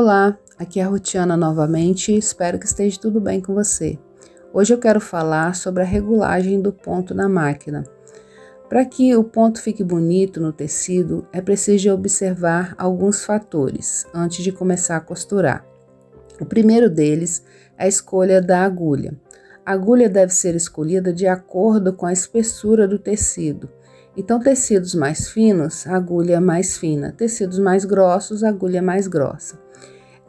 Olá, aqui é a Rutiana novamente e espero que esteja tudo bem com você. Hoje eu quero falar sobre a regulagem do ponto na máquina. Para que o ponto fique bonito no tecido, é preciso observar alguns fatores antes de começar a costurar. O primeiro deles é a escolha da agulha. A agulha deve ser escolhida de acordo com a espessura do tecido. Então, tecidos mais finos, agulha mais fina, tecidos mais grossos, agulha mais grossa.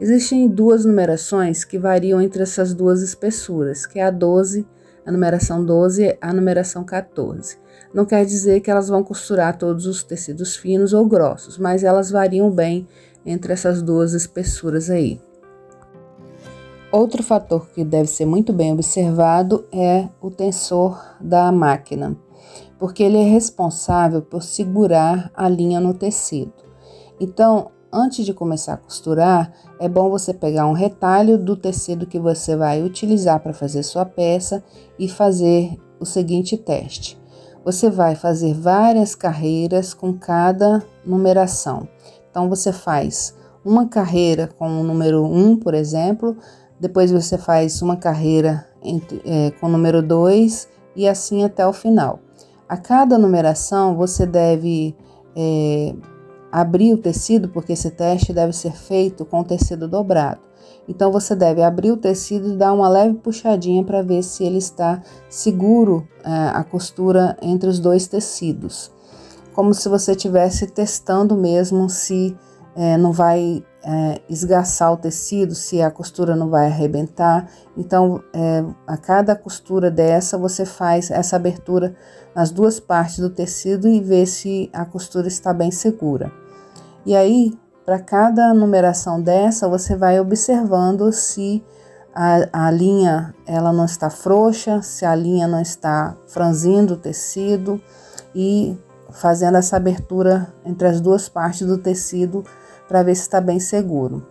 Existem duas numerações que variam entre essas duas espessuras, que é a 12, a numeração 12 e a numeração 14. Não quer dizer que elas vão costurar todos os tecidos finos ou grossos, mas elas variam bem entre essas duas espessuras aí. Outro fator que deve ser muito bem observado é o tensor da máquina, porque ele é responsável por segurar a linha no tecido. Então, Antes de começar a costurar, é bom você pegar um retalho do tecido que você vai utilizar para fazer sua peça e fazer o seguinte teste. Você vai fazer várias carreiras com cada numeração. Então você faz uma carreira com o número 1, por exemplo, depois você faz uma carreira entre, é, com o número 2 e assim até o final. A cada numeração você deve é, abrir o tecido, porque esse teste deve ser feito com o tecido dobrado. Então você deve abrir o tecido e dar uma leve puxadinha para ver se ele está seguro é, a costura entre os dois tecidos, como se você estivesse testando mesmo se é, não vai é, esgaçar o tecido, se a costura não vai arrebentar. Então, é, a cada costura dessa, você faz essa abertura nas duas partes do tecido e vê se a costura está bem segura. E aí, para cada numeração dessa, você vai observando se a, a, linha ela não está frouxa, se a linha não está franzindo o tecido e fazendo essa abertura entre as duas partes do tecido para ver se está bem seguro.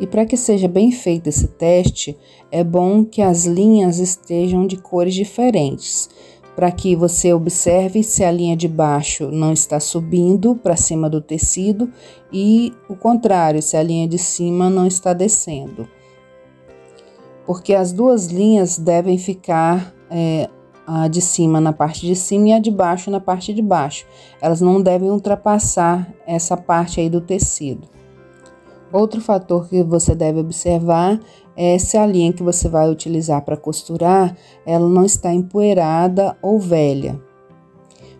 E para que seja bem feito esse teste, é bom que as linhas estejam de cores diferentes para que você observe se a linha de baixo não está subindo para cima do tecido e o contrário, se a linha de cima não está descendo. Porque as duas linhas devem ficar é, a de cima na parte de cima e a de baixo na parte de baixo. Elas não devem ultrapassar essa parte aí do tecido. Outro fator que você deve observar é se a linha que você vai utilizar para costurar, ela não está empoeirada ou velha.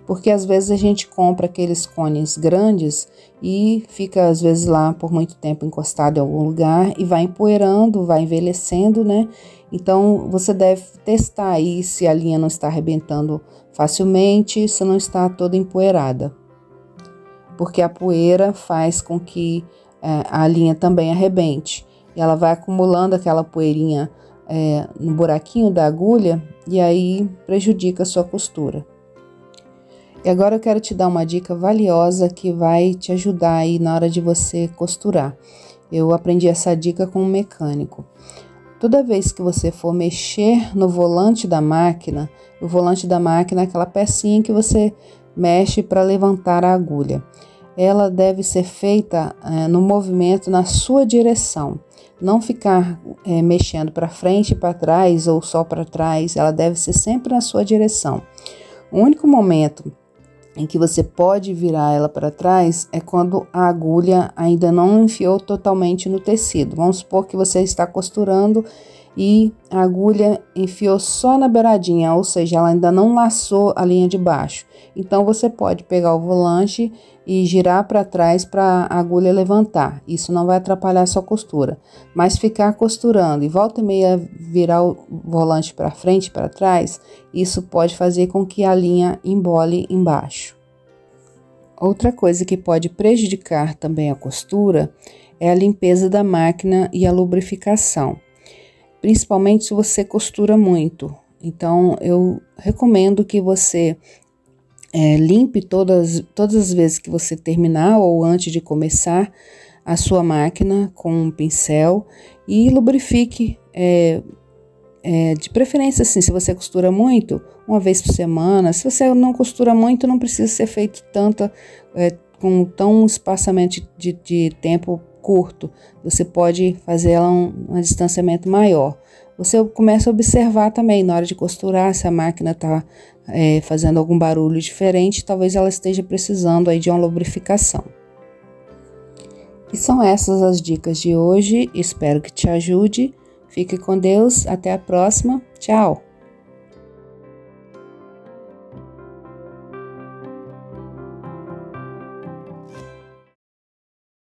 Porque às vezes a gente compra aqueles cones grandes e fica às vezes lá por muito tempo encostado em algum lugar e vai empoeirando, vai envelhecendo, né? Então você deve testar aí se a linha não está arrebentando facilmente, se não está toda empoeirada. Porque a poeira faz com que é, a linha também arrebente. E ela vai acumulando aquela poeirinha é, no buraquinho da agulha e aí prejudica a sua costura. E agora eu quero te dar uma dica valiosa que vai te ajudar aí na hora de você costurar. Eu aprendi essa dica com um mecânico. Toda vez que você for mexer no volante da máquina, o volante da máquina é aquela pecinha que você mexe para levantar a agulha ela deve ser feita é, no movimento na sua direção, não ficar é, mexendo para frente e para trás ou só para trás, ela deve ser sempre na sua direção. O único momento em que você pode virar ela para trás é quando a agulha ainda não enfiou totalmente no tecido. Vamos supor que você está costurando e a agulha enfiou só na beiradinha, ou seja, ela ainda não laçou a linha de baixo. Então você pode pegar o volante e girar para trás para a agulha levantar. Isso não vai atrapalhar a sua costura, mas ficar costurando e volta e meia virar o volante para frente para trás, isso pode fazer com que a linha embole embaixo. Outra coisa que pode prejudicar também a costura é a limpeza da máquina e a lubrificação principalmente se você costura muito. Então, eu recomendo que você é, limpe todas, todas as vezes que você terminar ou antes de começar a sua máquina com um pincel e lubrifique. É, é, de preferência, assim, se você costura muito, uma vez por semana. Se você não costura muito, não precisa ser feito tanta, é, com tão espaçamento de, de tempo curto, você pode fazer ela um, um distanciamento maior. Você começa a observar também na hora de costurar se a máquina está é, fazendo algum barulho diferente, talvez ela esteja precisando aí de uma lubrificação. E são essas as dicas de hoje, espero que te ajude. Fique com Deus, até a próxima, tchau!